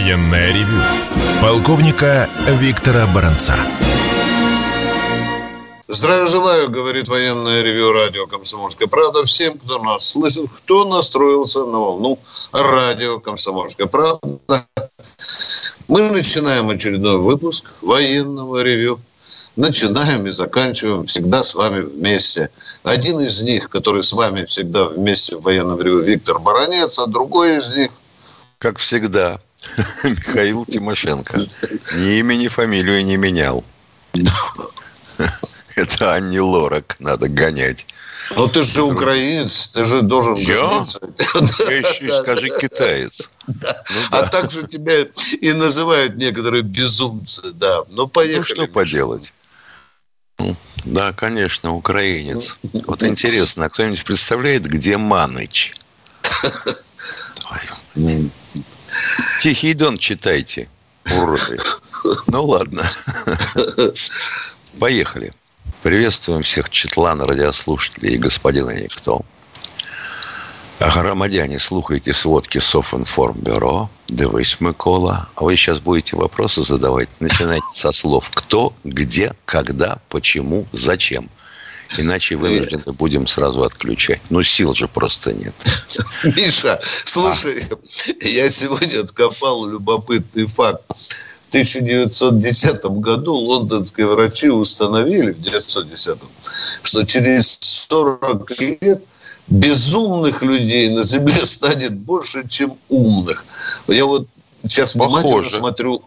Военное ревю полковника Виктора Баранца. Здравия желаю, говорит военное ревю радио «Комсомольская правда» всем, кто нас слышит, кто настроился на волну радио «Комсомольская правда». Мы начинаем очередной выпуск военного ревю. Начинаем и заканчиваем всегда с вами вместе. Один из них, который с вами всегда вместе в военном ревю, Виктор Баранец, а другой из них... Как всегда, Михаил Тимошенко. Ни имени, ни фамилию не менял. Это Анни Лорак надо гонять. Ну ты же украинец, ты же должен Я? Я еще и скажи китаец. Ну А так же тебя и называют некоторые безумцы, да. Ну, Ну поехали. что поделать? Ну, Да, конечно, украинец. Вот интересно, а кто-нибудь представляет, где Маныч? Тихий Дон читайте, уроды. Ну ладно. Поехали. Приветствуем всех Четлан, радиослушателей и господина Никто. Громадяне, слухайте сводки Софинформбюро. Дивись, Микола. А вы сейчас будете вопросы задавать. Начинайте со слов «кто», «где», «когда», «почему», «зачем». Иначе вынуждены будем сразу отключать. Ну, сил же просто нет. Миша, слушай, я сегодня откопал любопытный факт. В 1910 году лондонские врачи установили, в 1910, что через 40 лет безумных людей на Земле станет больше, чем умных. Я вот сейчас внимательно Похоже. смотрю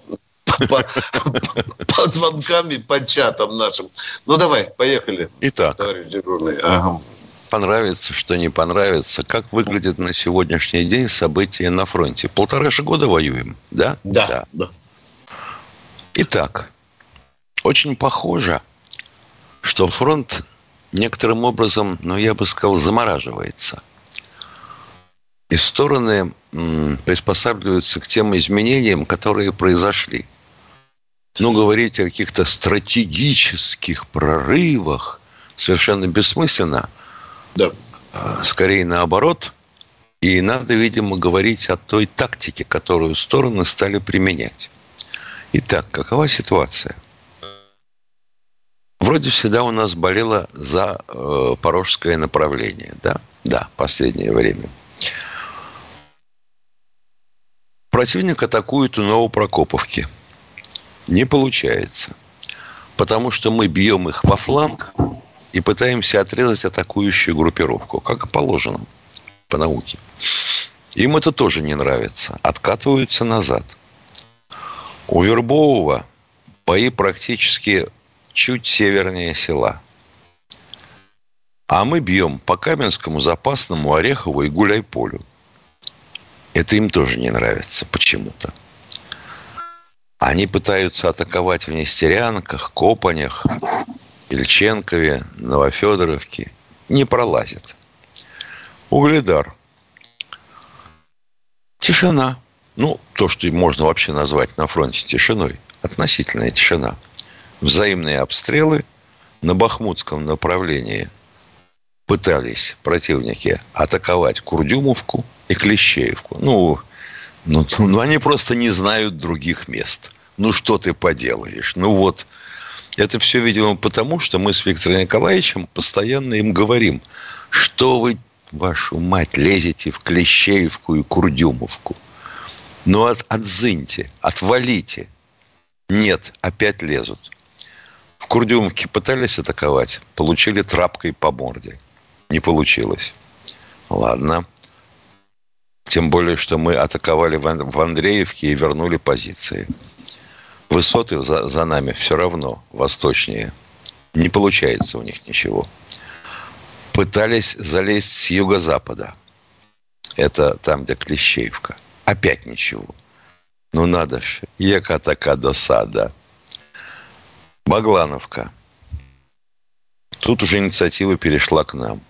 по, по- по звонкам и по чатам нашим. Ну, давай, поехали, Итак, товарищ дежурный. Ага. понравится, что не понравится. Как выглядит на сегодняшний день события на фронте? Полтора же года воюем, да? Да, да. Итак, очень похоже, что фронт некоторым образом, ну, я бы сказал, замораживается. И стороны м, приспосабливаются к тем изменениям, которые произошли. Ну, говорить о каких-то стратегических прорывах совершенно бессмысленно. Да. А, Скорее наоборот. И надо, видимо, говорить о той тактике, которую стороны стали применять. Итак, какова ситуация? Вроде всегда у нас болело за э, порожское направление, да? Да, последнее время. Противник атакует у Новопрокоповки. Не получается. Потому что мы бьем их во фланг и пытаемся отрезать атакующую группировку, как и положено по науке. Им это тоже не нравится. Откатываются назад. У Вербового бои практически чуть севернее села. А мы бьем по Каменскому, Запасному, Орехову и Гуляйполю. Это им тоже не нравится почему-то. Они пытаются атаковать в Нестерянках, Копанях, Ильченкове, Новофедоровке. Не пролазит. Угледар. Тишина. Ну, то, что можно вообще назвать на фронте тишиной. Относительная тишина. Взаимные обстрелы на Бахмутском направлении пытались противники атаковать Курдюмовку и Клещеевку. Ну, ну, ну, они просто не знают других мест. Ну, что ты поделаешь? Ну, вот. Это все, видимо, потому, что мы с Виктором Николаевичем постоянно им говорим, что вы, вашу мать, лезете в Клещеевку и Курдюмовку. Ну, от, отзыньте, отвалите. Нет, опять лезут. В Курдюмовке пытались атаковать, получили трапкой по морде. Не получилось. Ладно. Тем более, что мы атаковали в Ан- в Андреевке и вернули позиции. Высоты за, за нами все равно восточнее. Не получается у них ничего. Пытались залезть с юго-запада. Это там, где Клещеевка. Опять ничего. Ну надо ж. Яка така досада. Баглановка. Тут уже инициатива перешла к нам.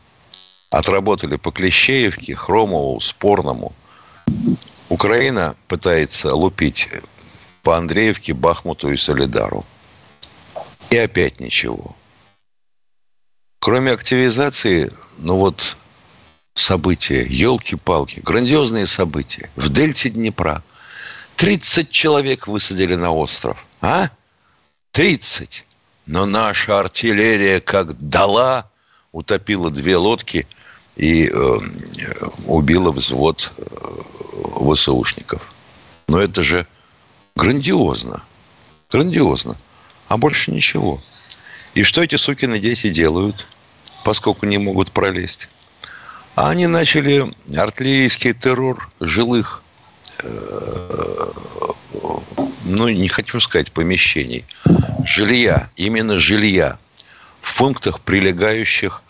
Отработали по Клещеевке, Хромову, Спорному. Украина пытается лупить по Андреевке, Бахмуту и Солидару. И опять ничего. Кроме активизации, ну вот события, елки-палки, грандиозные события в дельте Днепра. 30 человек высадили на остров. А? 30. Но наша артиллерия как дала, утопила две лодки и э, убила взвод э, ВСУшников. Но это же грандиозно. Грандиозно. А больше ничего. И что эти сукины дети делают, поскольку не могут пролезть? А они начали артиллерийский террор жилых, э, ну, не хочу сказать помещений, жилья, именно жилья в пунктах, прилегающих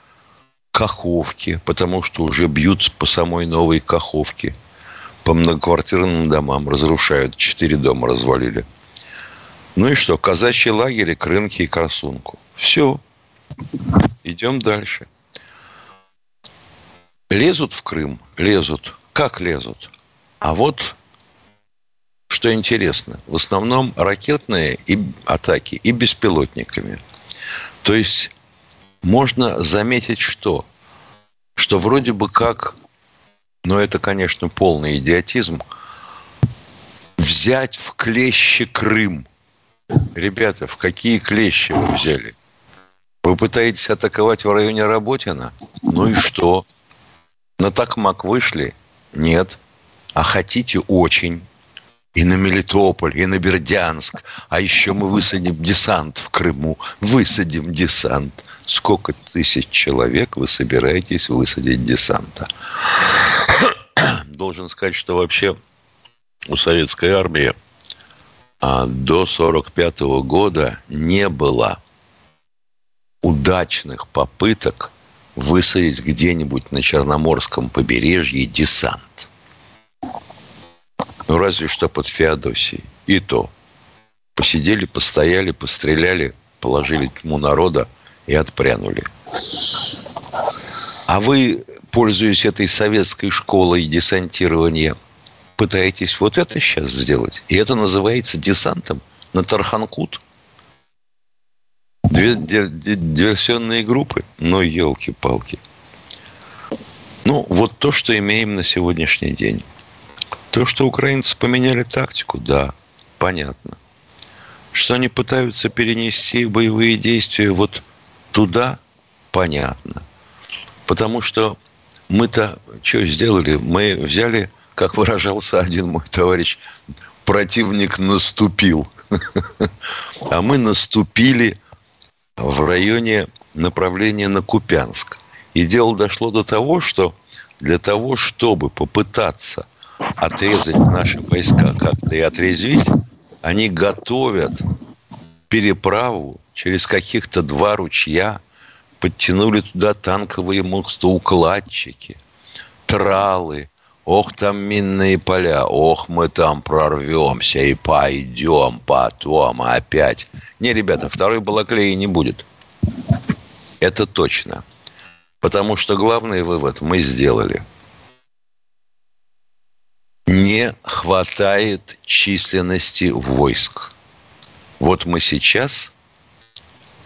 Каховке, потому что уже бьют по самой новой Каховке, по многоквартирным домам, разрушают, четыре дома развалили. Ну и что, казачьи лагеря, Крынки и Красунку. Все. Идем дальше. Лезут в Крым, лезут. Как лезут? А вот что интересно, в основном ракетные и атаки и беспилотниками. То есть можно заметить что? Что вроде бы как, но это, конечно, полный идиотизм, взять в клещи Крым. Ребята, в какие клещи вы взяли? Вы пытаетесь атаковать в районе Работина? Ну и что? На Такмак вышли? Нет. А хотите очень. И на Мелитополь, и на Бердянск. А еще мы высадим десант в Крыму. Высадим десант. Сколько тысяч человек вы собираетесь высадить десанта? Должен сказать, что вообще у советской армии а, до 1945 года не было удачных попыток высадить где-нибудь на Черноморском побережье десант. Ну, разве что под Феодосией. И то. Посидели, постояли, постреляли, положили тьму народа и отпрянули. А вы, пользуясь этой советской школой десантирования, пытаетесь вот это сейчас сделать. И это называется десантом на Тарханкут – Две диверсионные группы? Ну, елки-палки. Ну, вот то, что имеем на сегодняшний день. То, что украинцы поменяли тактику, да, понятно. Что они пытаются перенести боевые действия вот туда, понятно. Потому что мы-то что сделали? Мы взяли, как выражался один мой товарищ, противник наступил. А мы наступили в районе направления на Купянск. И дело дошло до того, что для того, чтобы попытаться отрезать наши войска как-то и отрезвить, они готовят переправу через каких-то два ручья, подтянули туда танковые мостоукладчики, тралы, ох, там минные поля, ох, мы там прорвемся и пойдем потом опять. Не, ребята, второй балаклеи не будет. Это точно. Потому что главный вывод мы сделали. Не хватает численности войск. Вот мы сейчас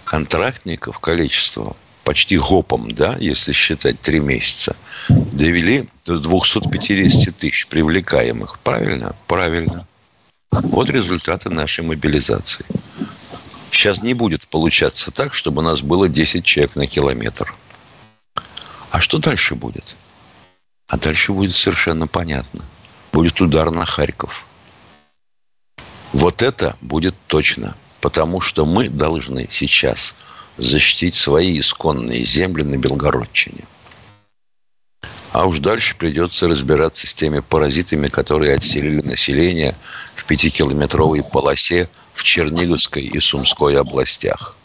контрактников количество почти гопом, да, если считать три месяца, довели до 250 тысяч привлекаемых. Правильно? Правильно. Вот результаты нашей мобилизации. Сейчас не будет получаться так, чтобы у нас было 10 человек на километр. А что дальше будет? А дальше будет совершенно понятно. Будет удар на Харьков. Вот это будет точно. Потому что мы должны сейчас защитить свои исконные земли на Белгородчине. А уж дальше придется разбираться с теми паразитами, которые отселили население в пятикилометровой полосе в Черниговской и Сумской областях.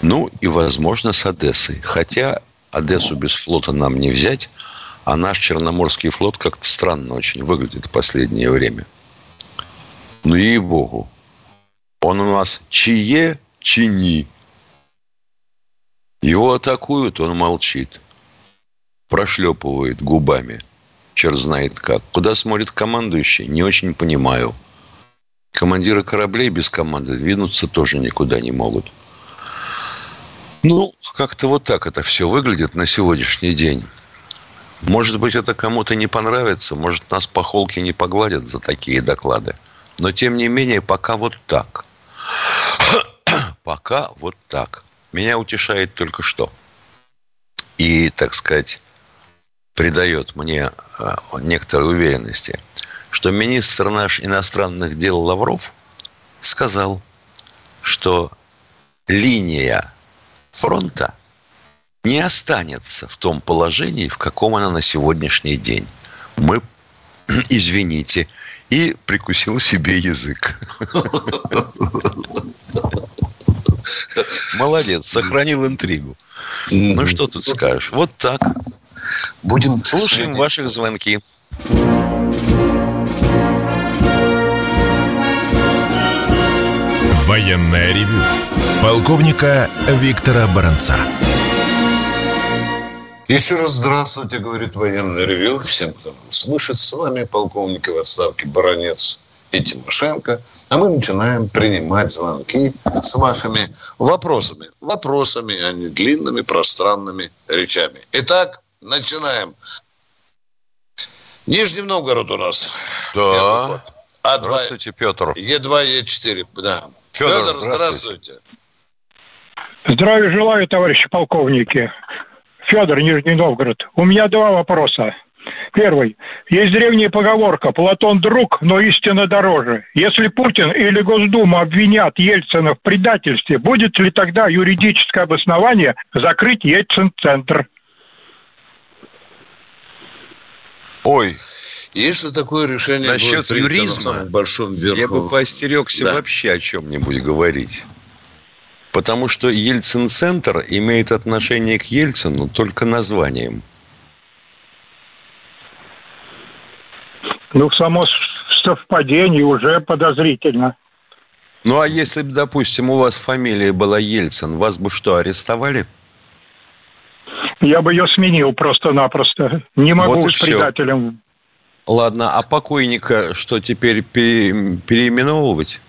Ну и, возможно, с Одессой. Хотя Одессу без флота нам не взять, а наш Черноморский флот как-то странно очень выглядит в последнее время. Ну, ей-богу. Он у нас чье чини. Его атакуют, он молчит. Прошлепывает губами. Черт знает как. Куда смотрит командующий, не очень понимаю. Командиры кораблей без команды двинуться тоже никуда не могут. Ну, как-то вот так это все выглядит на сегодняшний день. Может быть, это кому-то не понравится, может, нас по холке не погладят за такие доклады. Но, тем не менее, пока вот так. пока вот так. Меня утешает только что. И, так сказать, придает мне э, некоторой уверенности, что министр наш иностранных дел Лавров сказал, что линия фронта не останется в том положении, в каком она на сегодняшний день. Мы, извините, и прикусил себе язык. Молодец, сохранил интригу. Ну, что тут скажешь? Вот так. Будем слушаем ваших звонки. Военная ревю. Полковника Виктора Баранца. Еще раз здравствуйте, говорит военный ревю. Всем, кто слышит, с вами полковник в отставке Баранец и Тимошенко. А мы начинаем принимать звонки с вашими вопросами. Вопросами, а не длинными пространными речами. Итак, начинаем. Нижний Новгород у нас. Да. А здравствуйте, Петр. Е2, Е4, да. Федор, Федор здравствуйте. здравствуйте. Здравия желаю, товарищи полковники. Федор, Нижний Новгород. У меня два вопроса. Первый. Есть древняя поговорка «Платон друг, но истина дороже». Если Путин или Госдума обвинят Ельцина в предательстве, будет ли тогда юридическое обоснование закрыть Ельцин-центр? Ой, если такое решение Насчет будет юризма, на большом верху... я бы поостерегся да. вообще о чем-нибудь говорить. Потому что Ельцин-центр имеет отношение к Ельцину только названием. Ну, само совпадение уже подозрительно. Ну, а если бы, допустим, у вас фамилия была Ельцин, вас бы что, арестовали? Я бы ее сменил просто-напросто. Не могу вот с предателем. Ладно, а покойника что теперь переименовывать?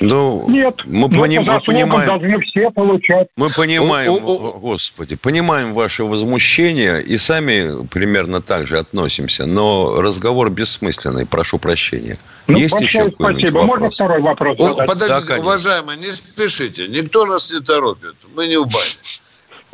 Ну, Нет, мы, ну, поним, мы понимаем, должны все получать. Мы понимаем, о, о, о. господи, понимаем ваше возмущение и сами примерно так же относимся, но разговор бессмысленный, прошу прощения. Ну, Есть еще спасибо. Вопрос? Можно второй вопрос задать? Подождите, да, уважаемые, не спешите, никто нас не торопит, мы не в бане.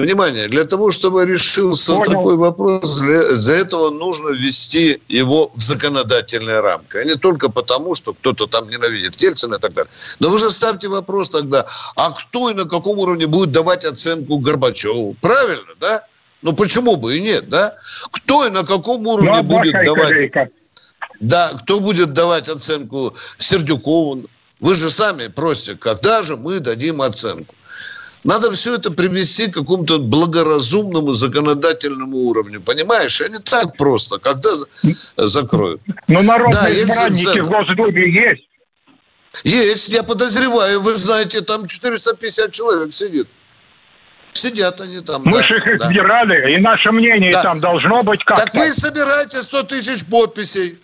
Внимание, для того, чтобы решился Понял. такой вопрос, для, для этого нужно ввести его в законодательные рамки. А не только потому, что кто-то там ненавидит Ельцина и так далее. Но вы же ставьте вопрос тогда, а кто и на каком уровне будет давать оценку Горбачеву? Правильно, да? Ну почему бы и нет, да? Кто и на каком уровне ну, будет давать... Корейка. Да, кто будет давать оценку Сердюкову? Вы же сами просите, когда же мы дадим оценку? Надо все это привести к какому-то благоразумному законодательному уровню. Понимаешь? А не так просто. Когда закроют? Но народные да, избранники в Госдуме есть. Есть, я подозреваю. Вы знаете, там 450 человек сидит. Сидят они там. Мы да, же их да. избирали, и наше мнение да. там должно быть как-то. Так вы собираете 100 тысяч подписей.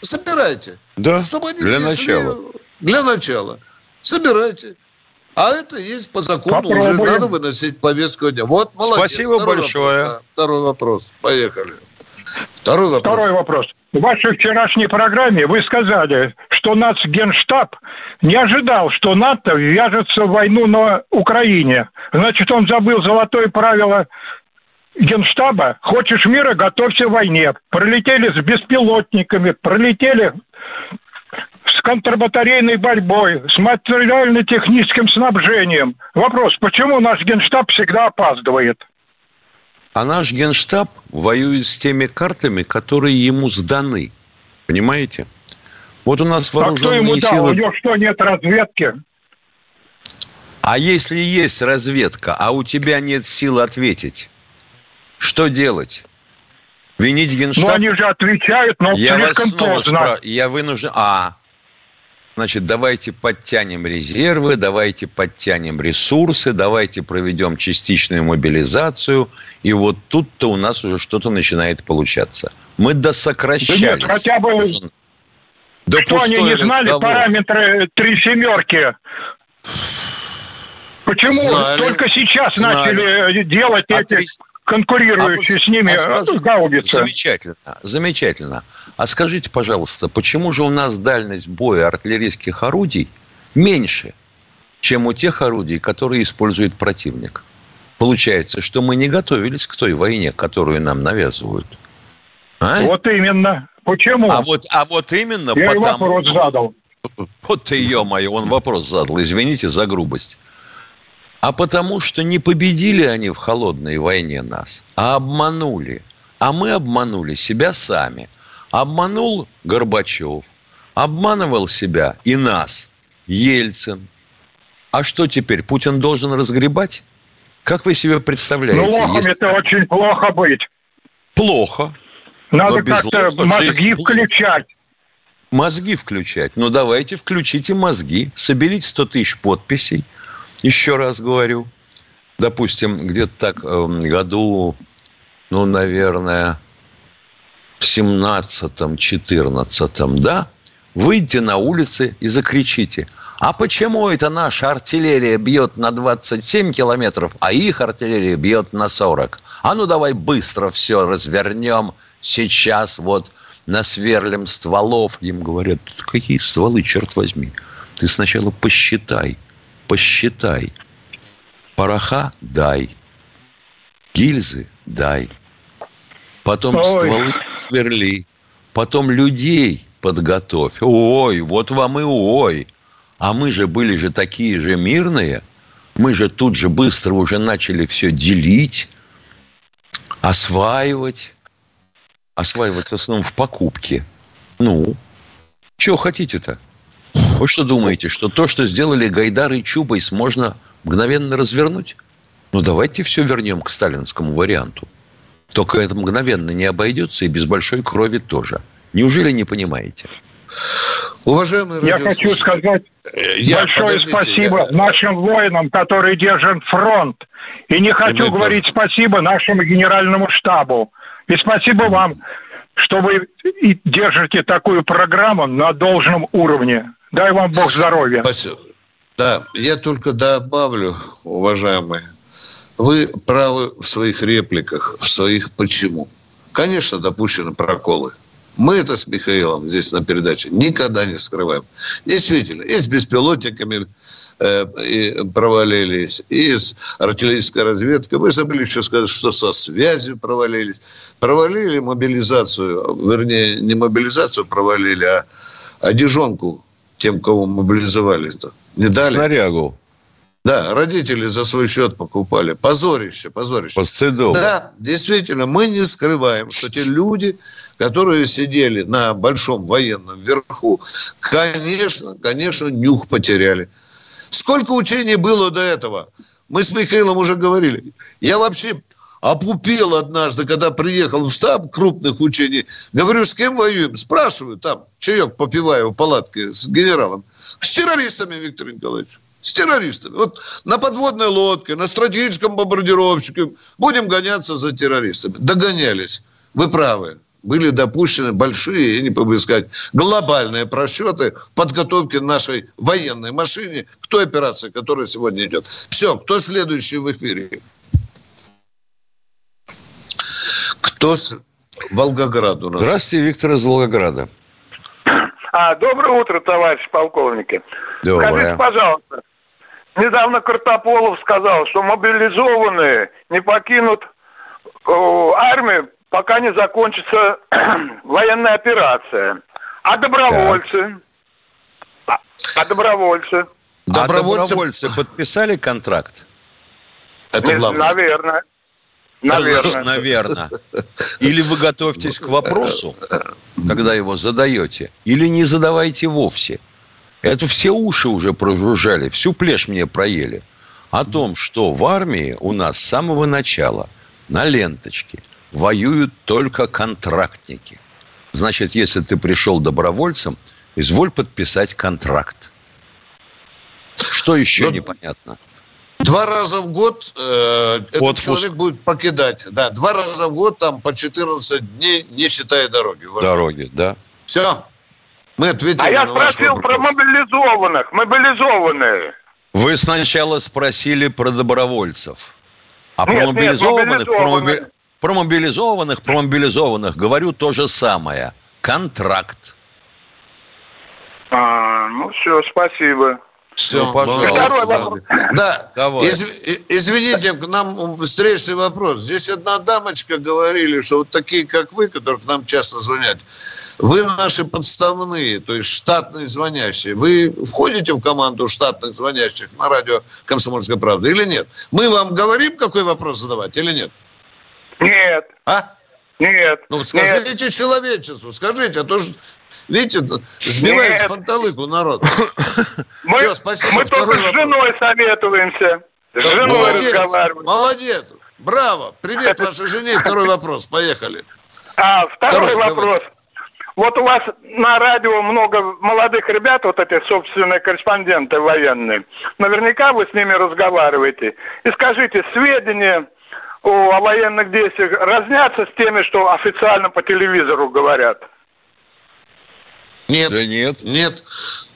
Собирайте. Да, чтобы они для начала. Для начала. Собирайте. А это есть по закону Попробуем. уже надо выносить повестку дня. Вот молодец. Спасибо Второй большое. Вопрос. Второй вопрос. Поехали. Второй вопрос. Второй вопрос. В вашей вчерашней программе вы сказали, что Нацгенштаб не ожидал, что НАТО ввяжется в войну на Украине. Значит, он забыл золотое правило Генштаба. Хочешь мира, готовься к войне. Пролетели с беспилотниками, пролетели с контрбатарейной борьбой, с материально-техническим снабжением. Вопрос, почему наш генштаб всегда опаздывает? А наш генштаб воюет с теми картами, которые ему сданы. Понимаете? Вот у нас вооруженные а кто ему силы... Дал? У него что, нет разведки? А если есть разведка, а у тебя нет сил ответить, что делать? Винить генштаб? Ну, они же отвечают, но я слишком поздно. Спра... Я вынужден... А, Значит, давайте подтянем резервы, давайте подтянем ресурсы, давайте проведем частичную мобилизацию. И вот тут-то у нас уже что-то начинает получаться. Мы досокращались. Да нет, хотя бы... Да что они не знали разговор. параметры три семерки? Почему Знали. только сейчас Знали. начали делать а эти... конкурирующие а с ними а скажите, гаубицы. Замечательно, замечательно. А скажите, пожалуйста, почему же у нас дальность боя артиллерийских орудий меньше, чем у тех орудий, которые использует противник? Получается, что мы не готовились к той войне, которую нам навязывают. А? Вот именно. Почему? А вот, а вот именно Я потому... вопрос задал. Вот ты, ё-моё, он вопрос задал. Извините за грубость. А потому что не победили они в холодной войне нас, а обманули. А мы обманули себя сами. Обманул Горбачев, обманывал себя и нас Ельцин. А что теперь, Путин должен разгребать? Как вы себе представляете? Ну, лохом если... это очень плохо быть. Плохо. Надо как-то мозги включать. Мозги включать. Ну, давайте включите мозги. Соберите 100 тысяч подписей. Еще раз говорю. Допустим, где-то так э, году, ну, наверное, в 17-м, 14 да, выйдите на улицы и закричите. А почему это наша артиллерия бьет на 27 километров, а их артиллерия бьет на 40? А ну давай быстро все развернем. Сейчас вот насверлим стволов. Им говорят, какие стволы, черт возьми. Ты сначала посчитай, посчитай. Пороха дай. Гильзы дай. Потом Ой. стволы сверли. Потом людей подготовь. Ой, вот вам и ой. А мы же были же такие же мирные. Мы же тут же быстро уже начали все делить, осваивать. Осваивать в основном в покупке. Ну, чего хотите-то? Вы что думаете, что то, что сделали Гайдар и Чубайс, можно мгновенно развернуть? Ну, давайте все вернем к сталинскому варианту. Только это мгновенно не обойдется и без большой крови тоже. Неужели не понимаете? Уважаемые Я хочу сказать э, я, большое спасибо я... нашим воинам, которые держат фронт. И не хочу и говорить тоже. спасибо нашему генеральному штабу. И спасибо вам, что вы держите такую программу на должном уровне. Дай вам Бог здоровья. Спасибо. Да, я только добавлю, уважаемые, вы правы в своих репликах, в своих почему. Конечно, допущены проколы. Мы это с Михаилом здесь на передаче никогда не скрываем. Действительно, и с беспилотниками э, и провалились, и с артиллерийской разведкой. Вы забыли еще сказать, что со связью провалились. Провалили мобилизацию, вернее, не мобилизацию провалили, а одежонку тем, кого мобилизовали-то. Не дали? Снарягу. Да, родители за свой счет покупали. Позорище, позорище. Постыдово. Да, действительно, мы не скрываем, что те люди, которые сидели на большом военном верху, конечно, конечно, нюх потеряли. Сколько учений было до этого? Мы с Михаилом уже говорили. Я вообще опупел однажды, когда приехал в штаб крупных учений. Говорю, с кем воюем? Спрашиваю, там, чаек попиваю в палатке с генералом. С террористами, Виктор Николаевич. С террористами. Вот на подводной лодке, на стратегическом бомбардировщике будем гоняться за террористами. Догонялись. Вы правы были допущены большие, я не побоюсь сказать, глобальные просчеты в подготовке нашей военной машине к той операции, которая сегодня идет. Все, кто следующий в эфире? Кто с Волгоград у нас? Здравствуйте, Виктор из Волгограда. А, доброе утро, товарищ полковники. Доброе. Скажите, пожалуйста, недавно Картополов сказал, что мобилизованные не покинут армию пока не закончится военная операция. А добровольцы? А, а добровольцы? Добровольцы... А добровольцы подписали контракт? Это главное. Наверное. Наверное. Наверное. Или вы готовитесь к вопросу, когда его задаете, или не задавайте вовсе. Это все уши уже прожужжали, всю плешь мне проели. О том, что в армии у нас с самого начала на ленточке – воюют только контрактники. Значит, если ты пришел добровольцем, изволь подписать контракт. Что еще Но... Непонятно? Два раза в год э, этот человек будет покидать. Да, два раза в год, там по 14 дней, не считая дороги. Дороги, да. Все. Мы ответили А я спросил про мобилизованных. Мобилизованные. Вы сначала спросили про добровольцев. А нет, про мобилизованных, нет, мобилизованных. Про, мобилизованных, про мобилизованных говорю то же самое. Контракт. А, ну все, спасибо. Все, ну, пожалуйста. Да, Давай. Из, извините, к нам встречный вопрос. Здесь одна дамочка говорили, что вот такие, как вы, которые к нам часто звонят, вы наши подставные, то есть штатные звонящие. Вы входите в команду штатных звонящих на радио «Комсомольская правда» или нет? Мы вам говорим, какой вопрос задавать или нет? Нет. А? Нет. Ну, скажите нет. человечеству, скажите, а то же Видите, сбивает с панталыку народ. Мы, Все, спасибо. Мы только с женой советуемся. С женой молодец, разговариваем. Молодец. Браво. Привет вашей жене. Второй вопрос. Поехали. А, второй, второй вопрос. Давай. Вот у вас на радио много молодых ребят, вот эти собственные корреспонденты военные. Наверняка вы с ними разговариваете. И скажите, сведения о военных действиях разнятся с теми, что официально по телевизору говорят? Нет. Да нет. Нет.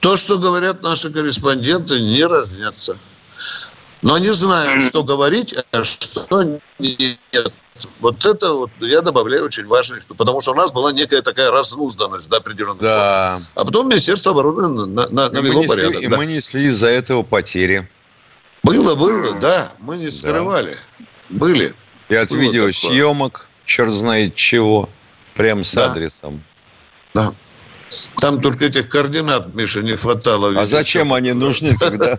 То, что говорят наши корреспонденты, не разнятся. Но не знаю, что говорить, а что нет. Вот это вот я добавляю очень важно, потому что у нас была некая такая разнузданность до определенного да. А потом Министерство обороны на, на, навело и порядок. И да. мы несли из-за этого потери. Было, было, да. Мы не скрывали. Да. Были. И от было видеосъемок, такое. черт знает чего, прям с да. адресом. Да. Там только этих координат, Миша, не хватало. А зачем они нужны, когда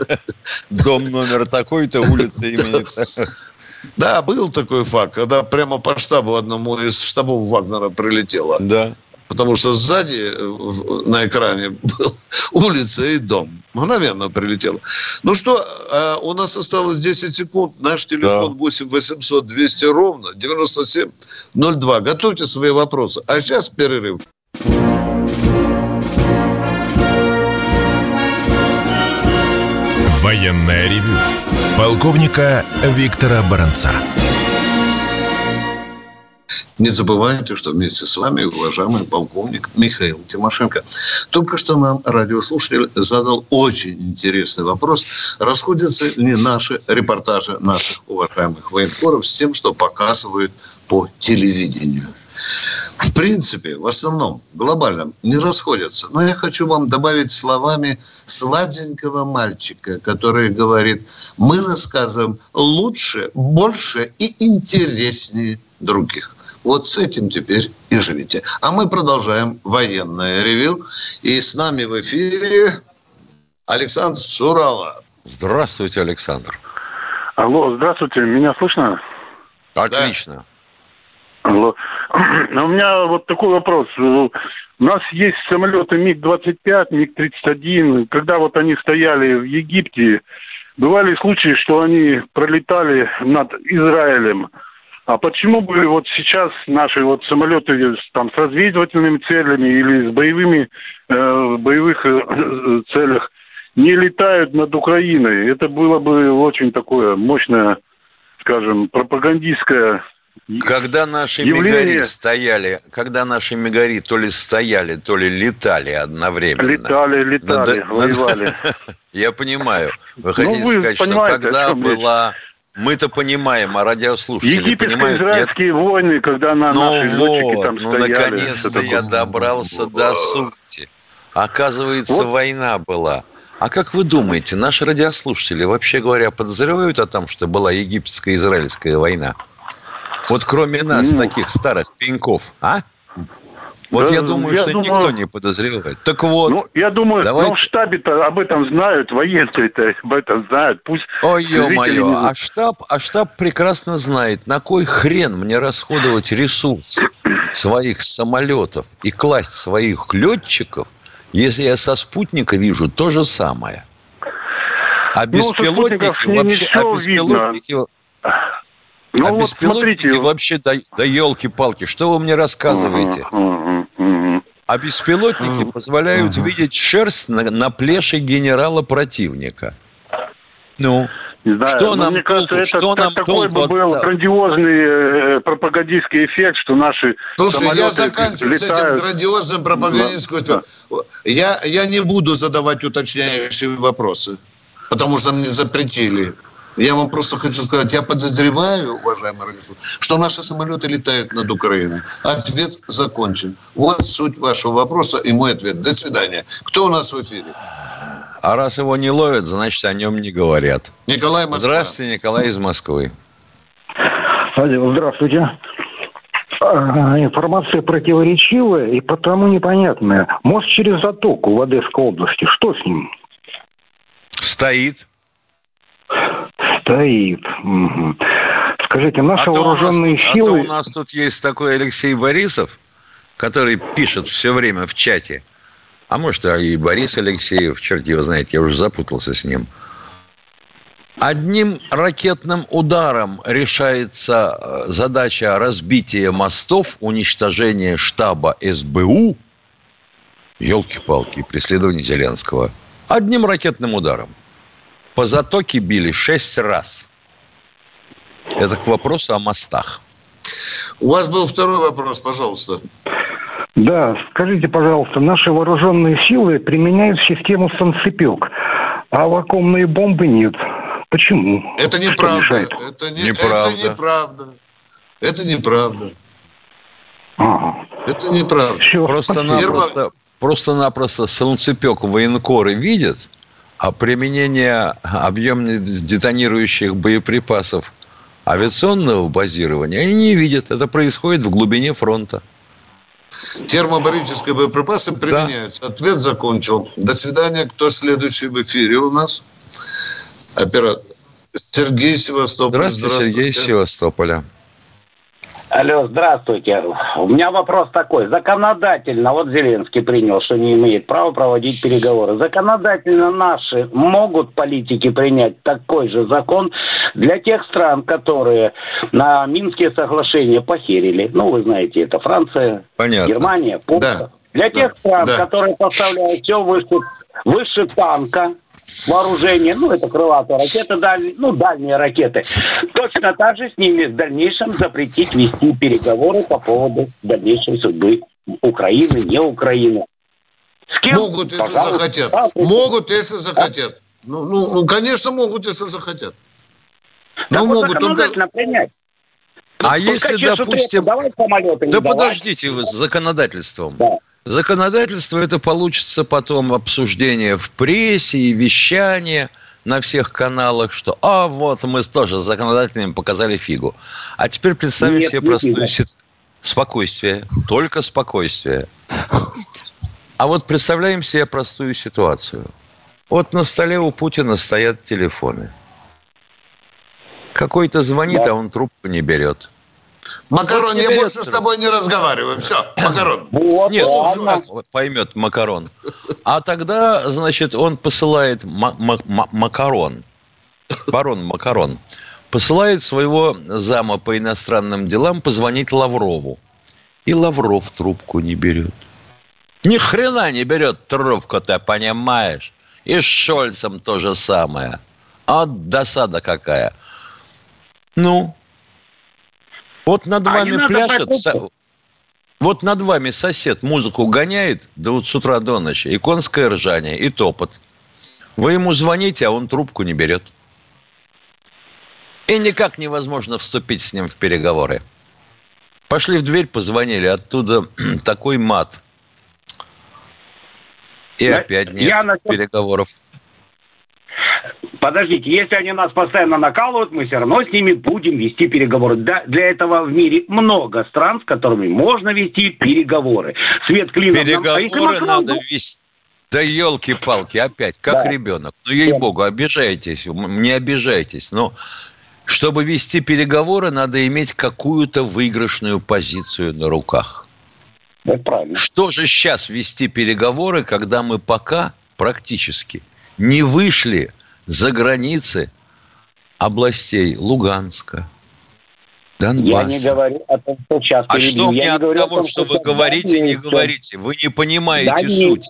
дом номер такой-то, улица имени Да, был такой факт, когда прямо по штабу одному из штабов Вагнера прилетело. Да. Потому что сзади на экране был улица и дом. Мгновенно прилетело. Ну что, а, у нас осталось 10 секунд. Наш телефон да. 8 800 200 ровно 9702. Готовьте свои вопросы. А сейчас перерыв. Военное ревю полковника Виктора Баранца. Не забывайте, что вместе с вами уважаемый полковник Михаил Тимошенко. Только что нам радиослушатель задал очень интересный вопрос. Расходятся ли наши репортажи наших уважаемых военкоров с тем, что показывают по телевидению? В принципе, в основном, глобально, не расходятся. Но я хочу вам добавить словами сладенького мальчика, который говорит, мы рассказываем лучше, больше и интереснее других. Вот с этим теперь и живите. А мы продолжаем военное ревю. И с нами в эфире Александр Сурала. Здравствуйте, Александр. Алло, здравствуйте, меня слышно? Отлично. Да. Алло. У меня вот такой вопрос. У нас есть самолеты МиГ-25, МиГ-31. Когда вот они стояли в Египте, бывали случаи, что они пролетали над Израилем. А почему бы вот сейчас наши вот самолеты там с разведывательными целями или с боевыми э, боевых э, целях не летают над Украиной? Это было бы очень такое мощное, скажем, пропагандистское когда наши явление... мегари стояли, когда наши мегари то ли стояли, то ли летали одновременно. Летали, летали, Надо... воевали. Я понимаю. Вы хотите ну, вы сказать, что когда была... Мы-то понимаем, а радиослушатели понимают... израильские войны, когда на ну наши вот, там ну стояли. наконец-то я добрался до сути. Оказывается, вот. война была. А как вы думаете, наши радиослушатели, вообще говоря, подозревают о том, что была египетско-израильская война? Вот кроме нас, ну, таких старых пеньков, а? Вот да, я думаю, я что думаю, никто не подозревает. Так вот. Ну, я думаю, давайте... ну, в штабе-то об этом знают, военные-то об этом знают. Пусть. Ой, ё-моё, а штаб, а штаб прекрасно знает, на кой хрен мне расходовать ресурс своих самолетов и класть своих летчиков, если я со спутника вижу то же самое. А ну, беспилотники ну, вообще, а беспилотники, видно. Ну, а вот беспилотники смотрите. вообще, да, да елки-палки, что вы мне рассказываете? Uh-huh, uh-huh. А беспилотники uh-huh. позволяют видеть шерсть на, на плеше генерала противника. Ну, не знаю, что нам мне толку, кажется, что это нам такой толку бы был от... грандиозный э, пропагандистский эффект, что наши Слушай, я заканчиваю летают. с этим грандиозным пропагандистским да, да. Я, я не буду задавать уточняющие вопросы, потому что мне запретили. Я вам просто хочу сказать, я подозреваю, уважаемый радиослушатель, что наши самолеты летают над Украиной. Ответ закончен. Вот суть вашего вопроса и мой ответ. До свидания. Кто у нас в эфире? А раз его не ловят, значит, о нем не говорят. Николай Москва. Здравствуйте, Николай из Москвы. Алло, здравствуйте. А, информация противоречивая и потому непонятная. Мост через затоку в Одесской области. Что с ним? Стоит. Стоит. Угу. Скажите, наши а вооруженные тут, силы... А то у нас тут есть такой Алексей Борисов, который пишет все время в чате. А может, и Борис Алексеев, черт его знает, я уже запутался с ним. Одним ракетным ударом решается э, задача разбития мостов, уничтожения штаба СБУ. Елки-палки, преследование Зеленского. Одним ракетным ударом. По затоке били шесть раз. Это к вопросу о мостах. У вас был второй вопрос, пожалуйста. Да, скажите, пожалуйста, наши вооруженные силы применяют систему санцепек, а вакуумные бомбы нет. Почему? Это неправда. Это, не, неправда. это неправда. Это неправда. Ага. Это неправда. Просто-напросто, просто-напросто солнцепек военкоры видят, а применение объемных детонирующих боеприпасов авиационного базирования они не видят. Это происходит в глубине фронта. Термобарические боеприпасы применяются. Да. Ответ закончил. До свидания. Кто следующий в эфире у нас? Оператор. Сергей Севастополь. Здравствуйте, Здравствуйте. Сергей Севастополя. Алло, здравствуйте. У меня вопрос такой. Законодательно, вот Зеленский принял, что не имеет права проводить переговоры. Законодательно наши могут политики принять такой же закон для тех стран, которые на Минские соглашения похерили. Ну, вы знаете, это Франция, Понятно. Германия, Польша. Да. Для тех стран, да. которые поставляют все выше, выше танка, вооружение, ну, это крылатые ракеты, дальние, ну, дальние ракеты. Точно так же с ними в дальнейшем запретить вести переговоры по поводу дальнейшей судьбы Украины, не Украины. С кем? Могут, если Пожалуйста. захотят. Да, могут, если захотят. Ну, ну, ну, конечно, могут, если захотят. Ну, могут только... принять. А Пускай если, допустим... Да подождите вы с законодательством. Да. Законодательство это получится потом обсуждение в прессе и вещание на всех каналах, что а вот мы тоже законодательными показали фигу. А теперь представим Нет, себе простую ситуацию. Спокойствие, только спокойствие. А вот представляем себе простую ситуацию. Вот на столе у Путина стоят телефоны. Какой-то звонит, да. а он трубку не берет. Макарон, я больше с тобой не разговариваю. Все, Макарон. Вот, Нет, ладно. поймет Макарон. А тогда, значит, он посылает Макарон. Барон Макарон. Посылает своего зама по иностранным делам позвонить Лаврову. И Лавров трубку не берет. Ни хрена не берет трубку, ты понимаешь? И с Шольцем то же самое. А досада какая. Ну, вот над а вами пляшет... Вот над вами сосед музыку гоняет, да вот с утра до ночи, и конское ржание, и топот. Вы ему звоните, а он трубку не берет. И никак невозможно вступить с ним в переговоры. Пошли в дверь, позвонили, оттуда такой мат. И я, опять нет я переговоров. Подождите, если они нас постоянно накалывают, мы все равно с ними будем вести переговоры. Да, для этого в мире много стран, с которыми можно вести переговоры. Свет клином... Переговоры нам, надо вести. Да елки-палки, опять, как да. ребенок. Ну, ей-богу, обижайтесь, не обижайтесь. Но чтобы вести переговоры, надо иметь какую-то выигрышную позицию на руках. Это правильно. Что же сейчас вести переговоры, когда мы пока практически не вышли за границы областей Луганска, Донбасса. Я не говорю о том, что сейчас А перебью. что мне я от того, том, что, что вы говорите, не говорите? Вы не понимаете суть.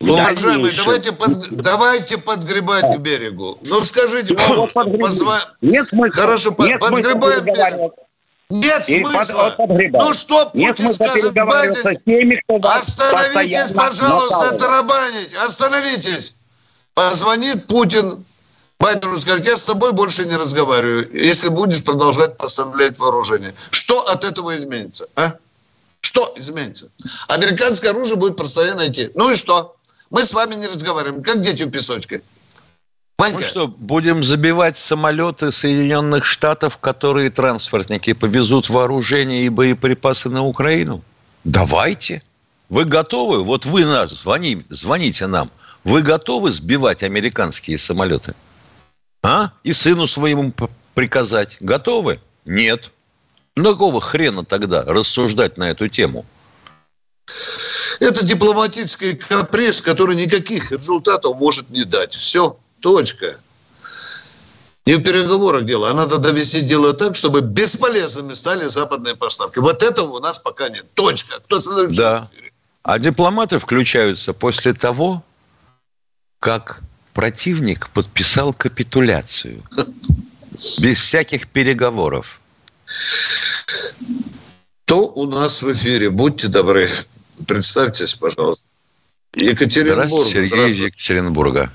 Ну, уважаемые, давайте, под, давайте подгребать к берегу. Ну, скажите, ну, пожалуйста, позва... Нет смысла. Хорошо, нет подгребаем берег. Нет смысла. Под, ну что Путин скажет Байден? Теми, Остановитесь, пожалуйста, тарабанить. Остановитесь. Позвонит Путин Байдену скажет, я с тобой больше не разговариваю, если будешь продолжать поставлять вооружение. Что от этого изменится? А? Что изменится? Американское оружие будет постоянно идти. Ну и что? Мы с вами не разговариваем, как дети у песочка. Ванька. Мы что, будем забивать самолеты Соединенных Штатов, которые транспортники повезут вооружение и боеприпасы на Украину? Давайте. Вы готовы? Вот вы нас звони, звоните нам. Вы готовы сбивать американские самолеты? А? И сыну своему приказать. Готовы? Нет. Ну какого хрена тогда рассуждать на эту тему? Это дипломатический каприз, который никаких результатов может не дать. Все. Точка. Не в переговорах дело, а надо довести дело так, чтобы бесполезными стали западные поставки. Вот этого у нас пока нет. Точка. Кто да. А дипломаты включаются после того, как противник подписал капитуляцию. Без всяких переговоров. Кто у нас в эфире? Будьте добры. Представьтесь, пожалуйста. Екатеринбург. Здравствуйте, Сергей из Екатеринбурга.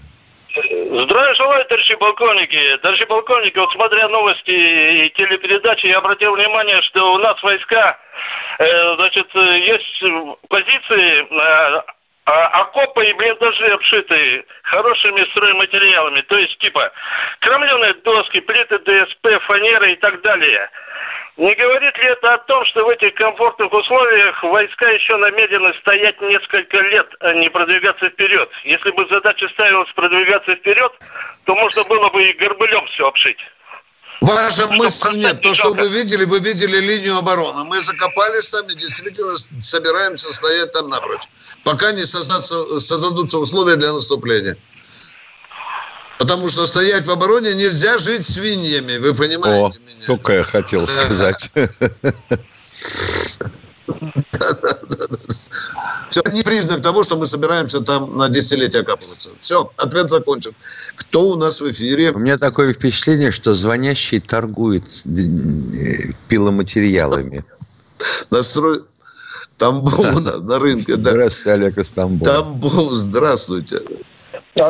Здравия желаю, товарищи полковники. Товарищи полковники, вот смотря новости и телепередачи, я обратил внимание, что у нас войска, э, значит, есть позиции, э, окопы и блиндажи обшитые хорошими стройматериалами. То есть, типа, кромленые доски, плиты ДСП, фанеры и так далее – не говорит ли это о том, что в этих комфортных условиях войска еще намерены стоять несколько лет, а не продвигаться вперед? Если бы задача ставилась продвигаться вперед, то можно было бы и горбылем все обшить. Ваша мысль нет. То, что вы видели, вы видели линию обороны. Мы закопались там и действительно собираемся стоять там напротив. Пока не создадутся условия для наступления. Потому что стоять в обороне нельзя жить свиньями, вы понимаете О, меня? Только я хотел сказать. Все, не признак того, что мы собираемся там на десятилетие окапываться. Все, ответ закончен. Кто у нас в эфире? У меня такое впечатление, что звонящий торгует пиломатериалами. Настрой... Тамбов на рынке. Здравствуйте, Олег из Тамбова. Тамбов, здравствуйте.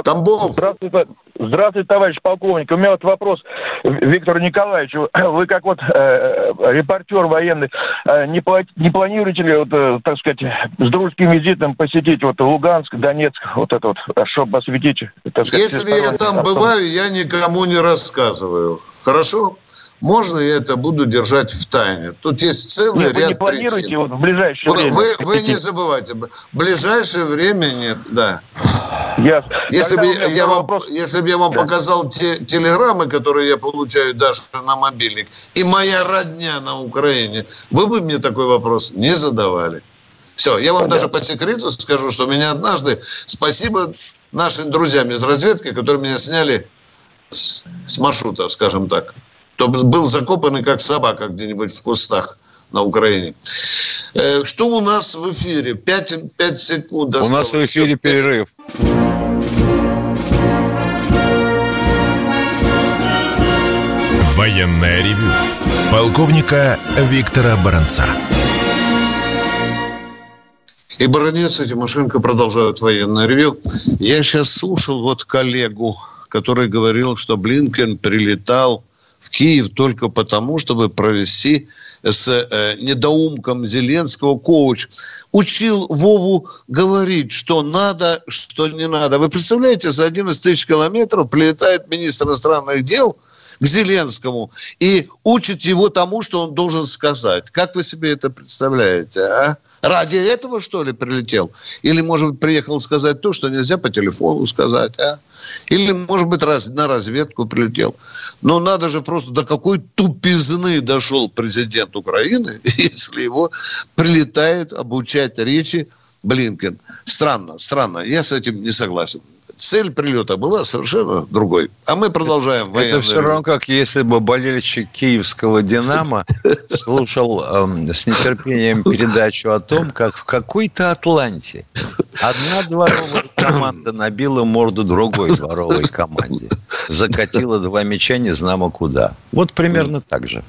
Тамбов. Здравствуйте, здравствуйте, товарищ полковник. У меня вот вопрос Виктору Николаевичу. Вы как вот э, репортер военный, э, не, не планируете ли, вот, э, так сказать, с дружеским визитом посетить вот Луганск, Донецк, вот это вот, чтобы осветить? Так сказать, Если я там бываю, я никому не рассказываю. Хорошо? Можно я это буду держать в тайне. Тут есть целый нет, ряд вы не планируете причин. вот в ближайшее вы, время? Вы, вы не забывайте, в ближайшее время нет, да. Ясно. Если бы, я вам, вопрос... если бы я вам да. показал те телеграммы, которые я получаю даже на мобильник, и моя родня на Украине, вы бы мне такой вопрос не задавали. Все, я вам Понятно. даже по секрету скажу, что меня однажды, спасибо нашим друзьям из разведки, которые меня сняли с, с маршрута, скажем так то был закопанный как собака где-нибудь в кустах на Украине. Э, что у нас в эфире? Пять, пять секунд. У нас в эфире перерыв. Военная ревю. Полковника Виктора Баранца. И Баранец и Тимошенко продолжают военное ревю. Я сейчас слушал вот коллегу, который говорил, что Блинкен прилетал в Киев только потому, чтобы провести с э, недоумком Зеленского коуч. Учил Вову говорить, что надо, что не надо. Вы представляете, за 11 тысяч километров прилетает министр иностранных дел к Зеленскому и учит его тому, что он должен сказать. Как вы себе это представляете, а? Ради этого, что ли, прилетел? Или, может быть, приехал сказать то, что нельзя по телефону сказать, а? Или, может быть, раз, на разведку прилетел. Но надо же просто до какой тупизны дошел президент Украины, если его прилетает обучать речи Блинкен. Странно, странно. Я с этим не согласен цель прилета была совершенно другой. А мы продолжаем. Это все равно как если бы болельщик киевского «Динамо» слушал э, с нетерпением передачу о том, как в какой-то Атланте одна дворовая команда набила морду другой дворовой команде. Закатила два мяча не знамо куда. Вот примерно так же.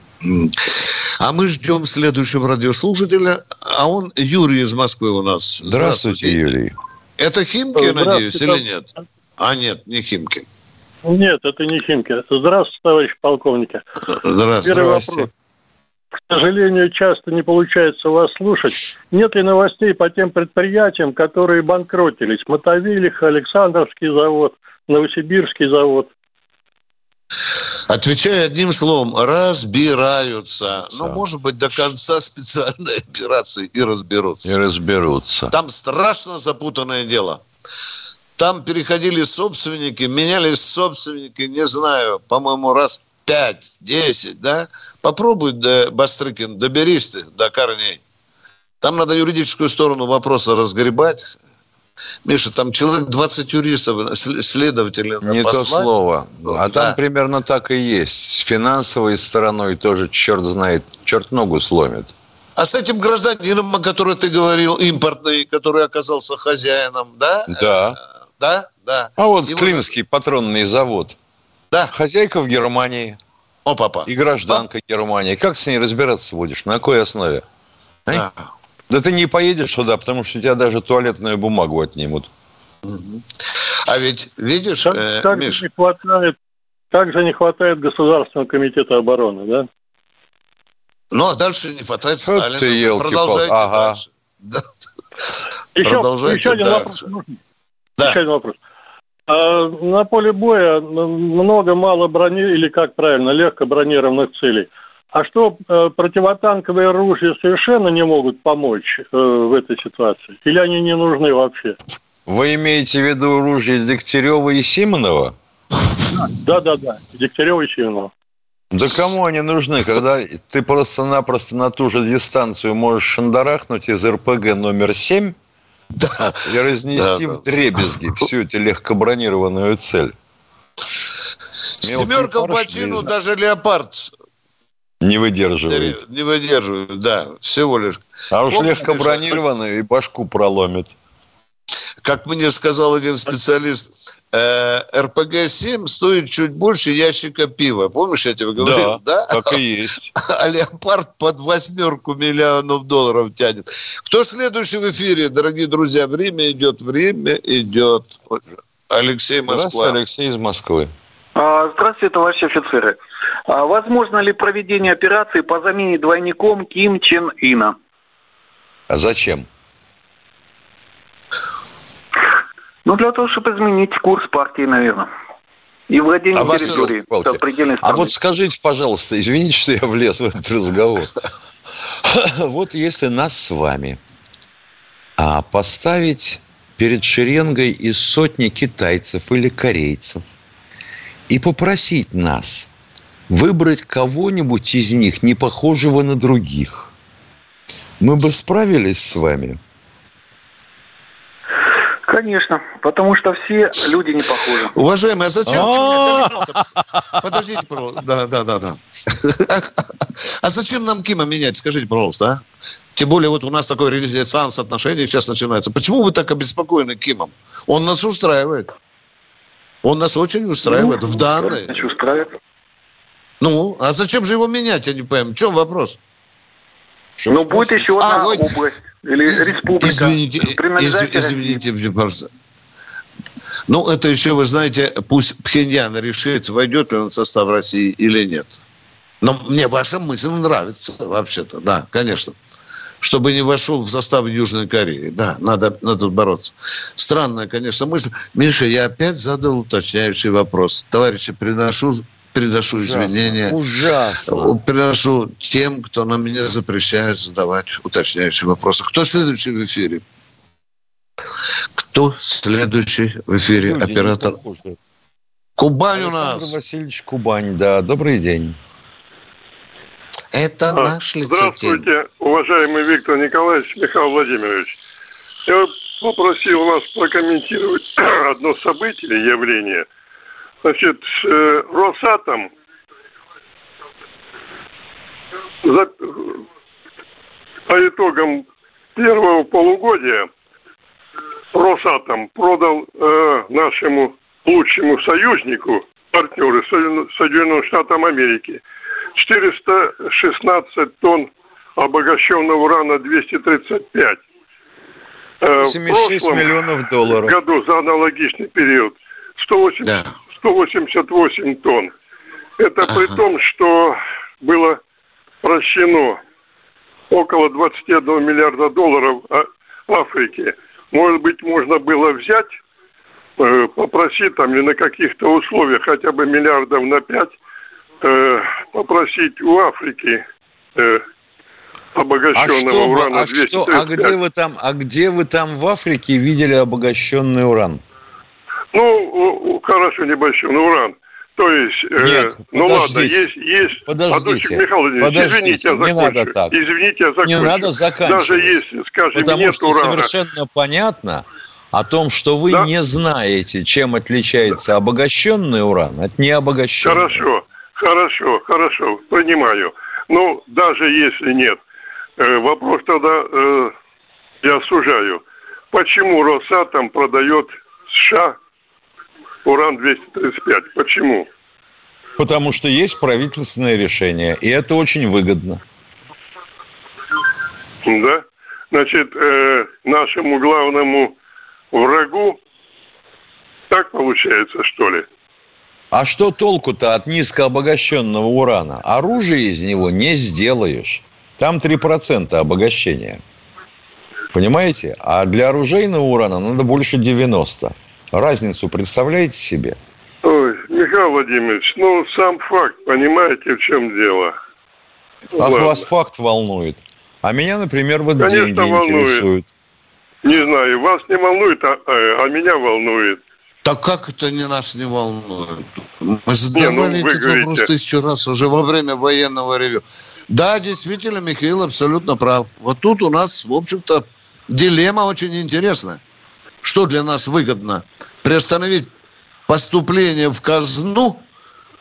А мы ждем следующего радиослушателя, а он Юрий из Москвы у нас. Здравствуйте, Здравствуйте Юрий. Это Химки, я надеюсь, или нет? А нет, не Химки. Нет, это не Химки. Здравствуйте, товарищ полковник. Здравствуйте. Первый вопрос. К сожалению, часто не получается вас слушать. Нет ли новостей по тем предприятиям, которые банкротились? Мотовилих, Александровский завод, Новосибирский завод. Отвечаю одним словом, разбираются. Ну, может быть, до конца специальной операции и разберутся. И разберутся. Там страшно запутанное дело. Там переходили собственники, менялись собственники, не знаю, по-моему, раз пять, десять, да? Попробуй, да, Бастрыкин, доберись ты до корней. Там надо юридическую сторону вопроса разгребать. Миша, там человек 20 юристов, следователей. Не послать. то слово. А да. там примерно так и есть. С финансовой стороной тоже черт знает, черт ногу сломит. А с этим гражданином, о котором ты говорил, импортный, который оказался хозяином, да? Да. Да, да. А вот Его... Клинский патронный завод. Да. Хозяйка в Германии. О, папа. И гражданка Пап. Германии. Как с ней разбираться будешь? На какой основе? А? Да. Да ты не поедешь туда, потому что у тебя даже туалетную бумагу отнимут. А ведь, видишь, так, э, так Миш... Не хватает, также не хватает Государственного комитета обороны, да? Ну, а дальше не хватает Сталина. Ты, Продолжайте ага. дальше. Да. Еще, Продолжайте еще один дальше. вопрос. Да. Еще один вопрос. А на поле боя много мало брони, или как правильно, легко бронированных целей. А что, э, противотанковые оружия совершенно не могут помочь э, в этой ситуации? Или они не нужны вообще? Вы имеете в виду оружие Дегтярева и Симонова? Да, да, да, Дегтярева и Симонова. Да кому они нужны, когда ты просто-напросто на ту же дистанцию можешь шандарахнуть из РПГ номер 7 да. и разнести да, в дребезги да. всю эту легкобронированную цель? Семерка в бочину, даже леопард не выдерживает. Не выдерживает, да, всего лишь. А уж легко бронированный и башку проломит. Как мне сказал один специалист, э, РПГ-7 стоит чуть больше ящика пива. Помнишь, я тебе говорил? Да, да? так и есть. А леопард под восьмерку миллионов долларов тянет. Кто следующий в эфире, дорогие друзья? Время идет, время идет. Алексей Москва. Здравствуйте, Алексей из Москвы. А, здравствуйте, товарищи офицеры. А возможно ли проведение операции по замене двойником Ким Чен Ина? А зачем? Ну, для того, чтобы изменить курс партии, наверное. И владение а территорией до А вот скажите, пожалуйста, извините, что я влез в этот разговор. Вот если нас с вами а, поставить перед шеренгой из сотни китайцев или корейцев и попросить нас выбрать кого-нибудь из них, не похожего на других, мы бы справились с вами? Конечно, потому что все люди не похожи. Уважаемый, а зачем а! Подождите, пожалуйста. Да, да, да, да. А зачем нам Кима менять? Скажите, пожалуйста, а? Тем более вот у нас такой ренессанс отношений сейчас начинается. Почему вы так обеспокоены Кимом? Он нас устраивает. Он нас очень устраивает ну, в данные. Устраивает. Ну, а зачем же его менять, я не понимаю. В чем вопрос? ну, будет еще одна а, область или республика. Извините, из, извините, пожалуйста. Ну, это еще, вы знаете, пусть Пхеньян решит, войдет ли он в состав России или нет. Но мне ваша мысль нравится, вообще-то, да, конечно. Чтобы не вошел в состав Южной Кореи. Да, надо, надо бороться. Странная, конечно, мысль. Миша, я опять задал уточняющий вопрос. Товарищи, приношу приношу ужасно, извинения. Ужасно. Приношу тем, кто на меня запрещает задавать уточняющие вопросы. Кто следующий в эфире? Кто следующий в эфире? Люди Оператор. Кубань Александр у нас. Александр Васильевич Кубань, да. Добрый день. Это а, наш лицетель. Здравствуйте, уважаемый Виктор Николаевич, Михаил Владимирович. Я попросил вас прокомментировать одно событие, явление – Значит, э, Росатом за, по итогам первого полугодия Росатом продал э, нашему лучшему союзнику, партнеру Соединенным Штатам Америки, 416 тонн обогащенного урана 235. 76 э, миллионов долларов. году за аналогичный период 180, да. 188 тонн. Это ага. при том, что было прощено около 21 миллиарда долларов Африке. Может быть, можно было взять, э, попросить там или на каких-то условиях хотя бы миллиардов на пять э, попросить у Африки э, обогащенного а урана а, что, а где вы там, а где вы там в Африке видели обогащенный уран? Ну, хорошо, небольшой, но уран. То есть, э, Нет, э, ну ладно, есть, есть. Подождите, Михаил подождите, извините, я закончу. Не надо так. Извините, я закончу. Не надо заканчивать. Даже если, скажем, Потому нет что урана. совершенно понятно о том, что вы да? не знаете, чем отличается да. обогащенный уран от необогащенного. Хорошо, хорошо, хорошо, понимаю. Ну, даже если нет, э, вопрос тогда э, я сужаю. Почему Росатом продает США уран-235. Почему? Потому что есть правительственное решение, и это очень выгодно. Да? Значит, э, нашему главному врагу так получается, что ли? А что толку-то от низкообогащенного урана? Оружие из него не сделаешь. Там 3% обогащения. Понимаете? А для оружейного урана надо больше 90. Разницу представляете себе? Ой, Михаил Владимирович, ну, сам факт, понимаете, в чем дело? А Ладно. вас факт волнует. А меня, например, вот Конечно, деньги волнует. интересуют. Не знаю, вас не волнует, а, а, а меня волнует. Так как это не нас не волнует? Мы задавали не, ну, этот говорите... вопрос тысячу раз уже во время военного ревю. Да, действительно, Михаил абсолютно прав. Вот тут у нас, в общем-то, дилемма очень интересная. Что для нас выгодно? Приостановить поступление в казну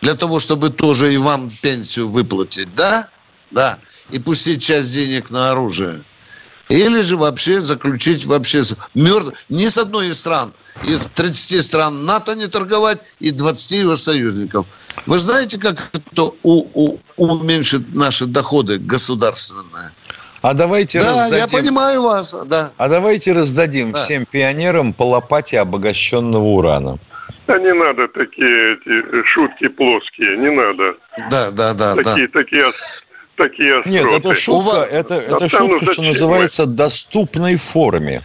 для того, чтобы тоже и вам пенсию выплатить, да? Да. И пустить часть денег на оружие. Или же вообще заключить вообще мертв... не с одной из стран, из 30 стран НАТО не торговать и 20 его союзников. Вы знаете, как это у, у, уменьшит наши доходы государственные? А давайте да, раздадим... я понимаю вас, да. А давайте раздадим да. всем пионерам по лопате обогащенного урана. Да не надо такие эти шутки плоские, не надо. Да, да, да. Такие, да. такие, такие остроты. Нет, это шутка, вас... это, это шутка, что называется, доступной форме.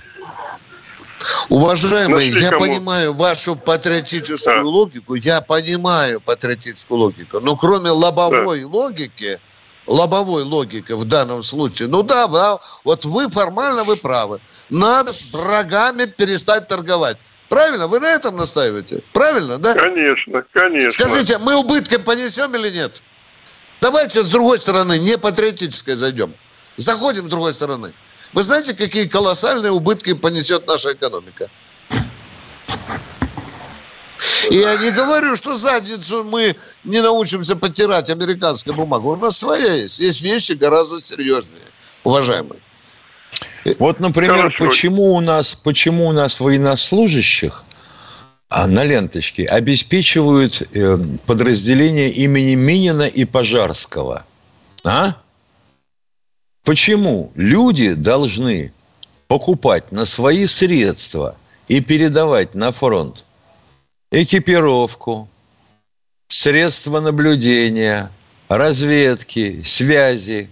Уважаемые, я кому? понимаю вашу патриотическую да. логику, я понимаю патриотическую логику, но кроме лобовой да. логики, лобовой логики в данном случае. Ну да, да, вот вы формально вы правы. Надо с врагами перестать торговать. Правильно? Вы на этом настаиваете? Правильно, да? Конечно, конечно. Скажите, мы убытки понесем или нет? Давайте с другой стороны, не патриотической зайдем. Заходим с другой стороны. Вы знаете, какие колоссальные убытки понесет наша экономика? И я не говорю, что задницу мы не научимся потирать американской бумагу. У нас своя есть. Есть вещи гораздо серьезнее, уважаемые. Вот, например, Хорошо. почему у нас, почему у нас военнослужащих а, на ленточке обеспечивают э, подразделения имени Минина и Пожарского? А? Почему люди должны покупать на свои средства и передавать на фронт экипировку, средства наблюдения, разведки, связи.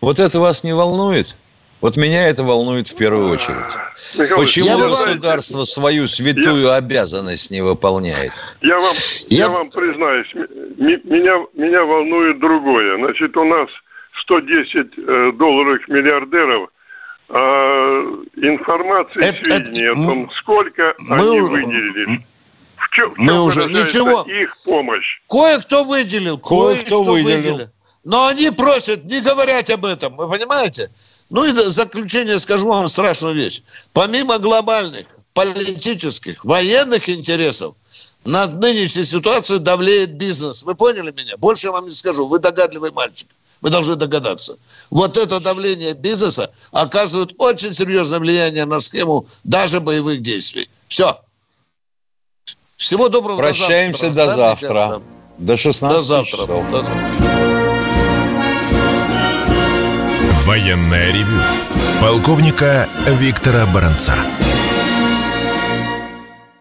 Вот это вас не волнует? Вот меня это волнует в первую очередь. Михаил, Почему государство знаете, свою святую я, обязанность не выполняет? Я вам, я... я вам признаюсь, меня, меня волнует другое. Значит, у нас 110 э, долларов миллиардеров, а информации, это, сведений это, о том, сколько мы, они выделили в чем, мы чем уже ничего. их помощь? Кое-кто выделил, кое-кто кое выделил. выделил. Но они просят не говорить об этом, вы понимаете? Ну и заключение скажу вам страшную вещь. Помимо глобальных, политических, военных интересов, над нынешней ситуацией давлеет бизнес. Вы поняли меня? Больше я вам не скажу. Вы догадливый мальчик. Вы должны догадаться. Вот это давление бизнеса оказывает очень серьезное влияние на схему даже боевых действий. Все. Всего доброго. Прощаемся до завтра. До, завтра. до 16 до завтра. часов. До... Военная ревю. Полковника Виктора Баранца.